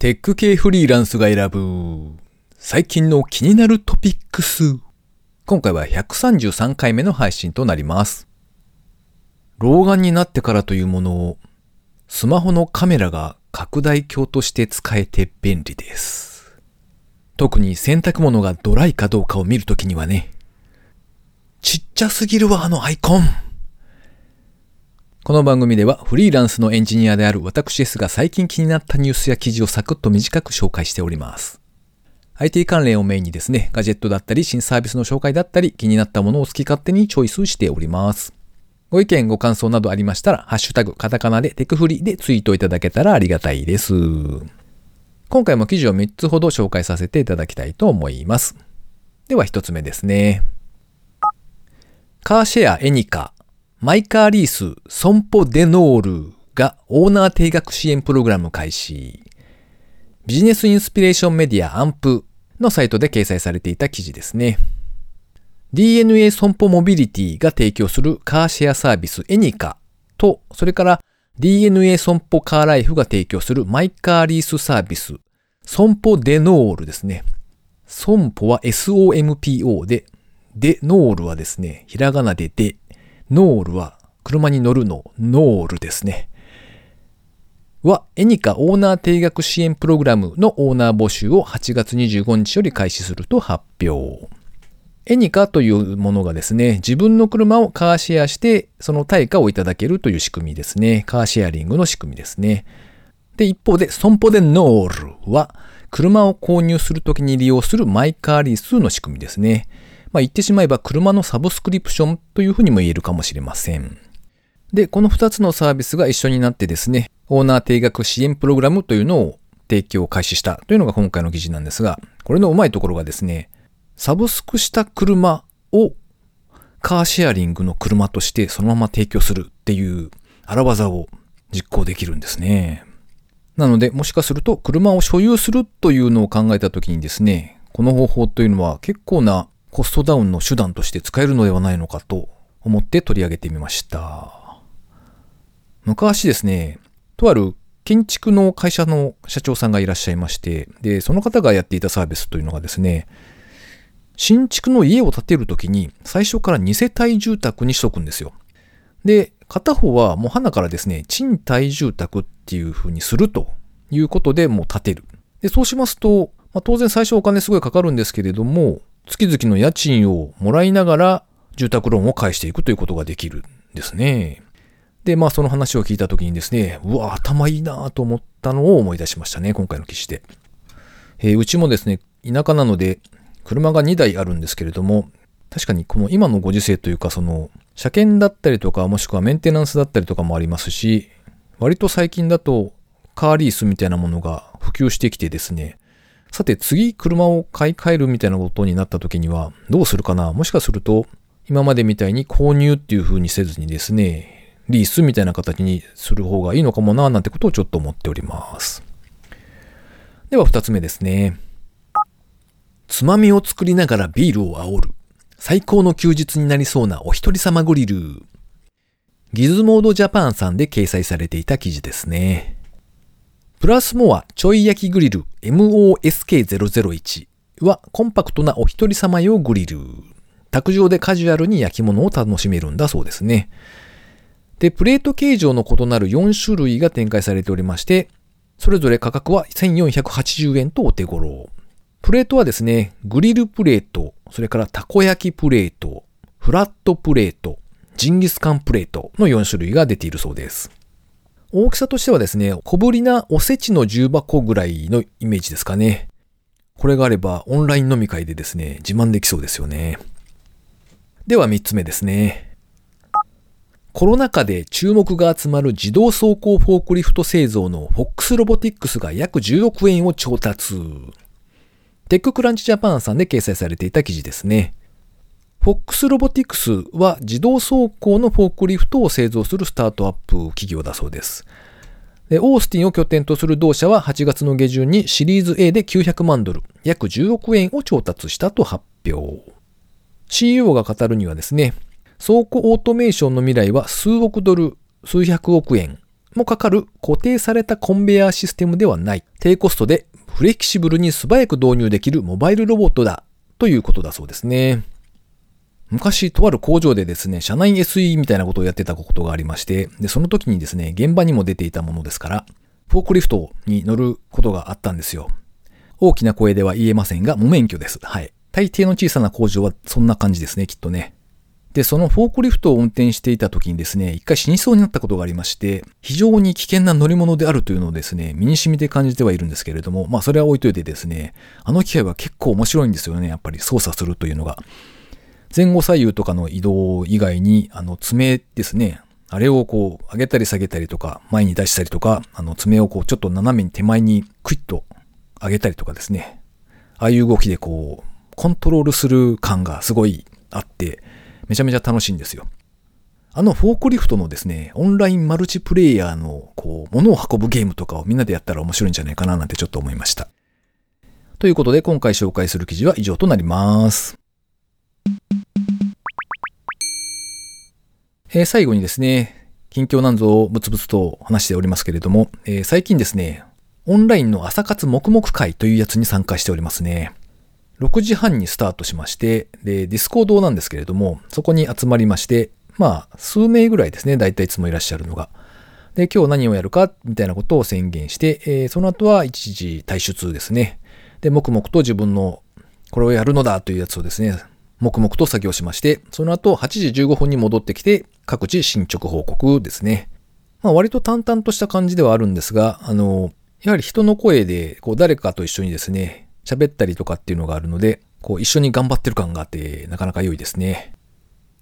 テック系フリーランスが選ぶ最近の気になるトピックス。今回は133回目の配信となります。老眼になってからというものをスマホのカメラが拡大鏡として使えて便利です。特に洗濯物がドライかどうかを見るときにはね。ちっちゃすぎるわ、あのアイコン。この番組ではフリーランスのエンジニアである私ですが最近気になったニュースや記事をサクッと短く紹介しております。IT 関連をメインにですね、ガジェットだったり新サービスの紹介だったり気になったものを好き勝手にチョイスしております。ご意見、ご感想などありましたら、ハッシュタグ、カタカナでテクフリでツイートいただけたらありがたいです。今回も記事を3つほど紹介させていただきたいと思います。では1つ目ですね。カーシェアエニカ、マイカーリース、ソンポデノールがオーナー定額支援プログラム開始。ビジネスインスピレーションメディアアンプのサイトで掲載されていた記事ですね。DNA 損保モビリティが提供するカーシェアサービスエニカと、それから DNA 損保カーライフが提供するマイカーリースサービス、損保デノールですね。損保は SOMPO で、デノールはですね、ひらがなでで、ノールは車に乗るのノールですね。は、エニカオーナー定額支援プログラムのオーナー募集を8月25日より開始すると発表。エニカというものがですね、自分の車をカーシェアして、その対価をいただけるという仕組みですね。カーシェアリングの仕組みですね。で、一方で、ソンポデノールは、車を購入するときに利用するマイカーリースの仕組みですね。まあ、言ってしまえば車のサブスクリプションというふうにも言えるかもしれません。で、この2つのサービスが一緒になってですね、オーナー定額支援プログラムというのを提供を開始したというのが今回の記事なんですが、これのうまいところがですね、サブスクした車をカーシェアリングの車としてそのまま提供するっていう荒技を実行できるんですね。なので、もしかすると車を所有するというのを考えたときにですね、この方法というのは結構なコストダウンの手段として使えるのではないのかと思って取り上げてみました。昔ですね、とある建築の会社の社長さんがいらっしゃいまして、で、その方がやっていたサービスというのがですね、新築の家を建てるときに最初から2世帯住宅にしとくんですよ。で、片方はもう花からですね、賃貸住宅っていう風にするということでもう建てる。で、そうしますと、まあ、当然最初お金すごいかかるんですけれども、月々の家賃をもらいながら住宅ローンを返していくということができるんですね。で、まあその話を聞いたときにですね、うわ、頭いいなと思ったのを思い出しましたね、今回の記事で。えーうちもですね、田舎なので、車が2台あるんですけれども、確かにこの今のご時世というか、その、車検だったりとか、もしくはメンテナンスだったりとかもありますし、割と最近だと、カーリースみたいなものが普及してきてですね、さて次車を買い替えるみたいなことになった時にはどうするかな？もしかすると今までみたいに購入っていう風にせずにですね、リースみたいな形にする方がいいのかもななんてことをちょっと思っております。では二つ目ですね。つまみを作りながらビールを煽る。最高の休日になりそうなお一人様グリル。ギズモードジャパンさんで掲載されていた記事ですね。プラスモアちょい焼きグリル MOSK001 はコンパクトなお一人様用グリル。卓上でカジュアルに焼き物を楽しめるんだそうですね。で、プレート形状の異なる4種類が展開されておりまして、それぞれ価格は1480円とお手頃。プレートはですね、グリルプレート、それからたこ焼きプレート、フラットプレート、ジンギスカンプレートの4種類が出ているそうです。大きさとしてはですね、小ぶりなおせちの重箱ぐらいのイメージですかね。これがあればオンライン飲み会でですね、自慢できそうですよね。では3つ目ですね。コロナ禍で注目が集まる自動走行フォークリフト製造のフォックスロボティックスが約10億円を調達。 TechCrunch Japan さんで掲載されていた記事ですね。フォックスロボティクスは自動走行のフォークリフトを製造するスタートアップ企業だそうです。でオースティンを拠点とする同社は8月の下旬にシリーズ A で900万ドル、約10億円を調達したと発表。CEO が語るにはですね、倉庫オートメーションの未来は数億ドル、数百億円もかかる固定されたコンベヤーシステムではない低コストでフレキシブルに素早く導入できるモバイルロボットだということだそうですね。昔、とある工場でですね、社内 SE みたいなことをやってたことがありまして、で、その時にですね、現場にも出ていたものですから、フォークリフトに乗ることがあったんですよ。大きな声では言えませんが、無免許です。はい。大抵の小さな工場はそんな感じですね、きっとね。で、そのフォークリフトを運転していた時にですね、一回死にそうになったことがありまして、非常に危険な乗り物であるというのをですね、身に染みて感じてはいるんですけれども、まあそれは置いといてですね、あの機械は結構面白いんですよね、やっぱり操作するというのが。前後左右とかの移動以外に、あの爪ですね、あれをこう上げたり下げたりとか、前に出したりとか、あの爪をこうちょっと斜めに手前にクイッと上げたりとかですね、ああいう動きでこう、コントロールする感がすごいあって、めちゃめちゃ楽しいんですよ。あのフォークリフトのですね、オンラインマルチプレイヤーの、こう、物を運ぶゲームとかをみんなでやったら面白いんじゃないかななんてちょっと思いました。ということで、今回紹介する記事は以上となります。えー、最後にですね、近況なんぞをブツブツと話しておりますけれども、えー、最近ですね、オンラインの朝活黙々会というやつに参加しておりますね。6時半にスタートしまして、で、ディスコードなんですけれども、そこに集まりまして、まあ、数名ぐらいですね、大体いつもいらっしゃるのが。で、今日何をやるか、みたいなことを宣言して、えー、その後は一時退出ですね。で、黙々と自分の、これをやるのだというやつをですね、黙々と作業しまして、その後8時15分に戻ってきて、各自進捗報告ですね。まあ割と淡々とした感じではあるんですが、あの、やはり人の声で、こう誰かと一緒にですね、喋ったりとかっていうのがあるので、こう一緒に頑張ってる感があって、なかなか良いですね。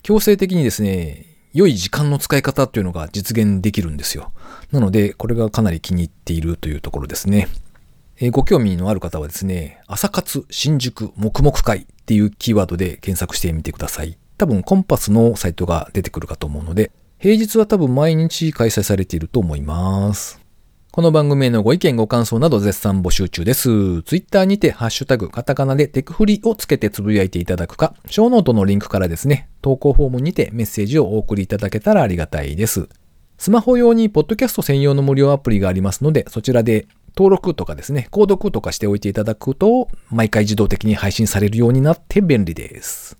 強制的にですね、良い時間の使い方っていうのが実現できるんですよ。なので、これがかなり気に入っているというところですね。えー、ご興味のある方はですね、朝活新宿黙々会っていうキーワードで検索してみてください。多分コンパスのサイトが出てくるかと思うので、平日は多分毎日開催されていると思います。この番組へのご意見ご感想など絶賛募集中です。ツイッターにてハッシュタグカタカナでテクフリをつけてつぶやいていただくか、ショーノートのリンクからですね、投稿フォームにてメッセージをお送りいただけたらありがたいです。スマホ用にポッドキャスト専用の無料アプリがありますので、そちらで登録とかですね、購読とかしておいていただくと、毎回自動的に配信されるようになって便利です。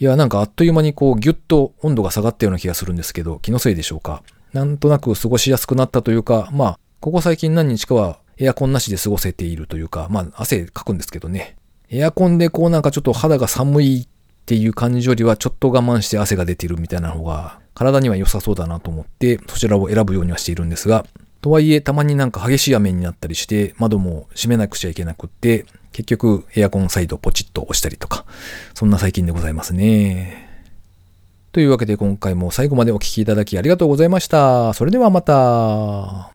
いや、なんかあっという間にこうギュッと温度が下がったような気がするんですけど、気のせいでしょうか？なんとなく過ごしやすくなったというか、まあ、ここ最近何日かはエアコンなしで過ごせているというか、まあ汗かくんですけどね。エアコンでこうなんかちょっと肌が寒いっていう感じよりはちょっと我慢して汗が出てるみたいな方が体には良さそうだなと思ってそちらを選ぶようにはしているんですが、とはいえたまになんか激しい雨になったりして窓も閉めなくちゃいけなくって、結局エアコンサイドポチッと押したりとか、そんな最近でございますね。というわけで今回も最後までお聴きいただきありがとうございました。それではまた。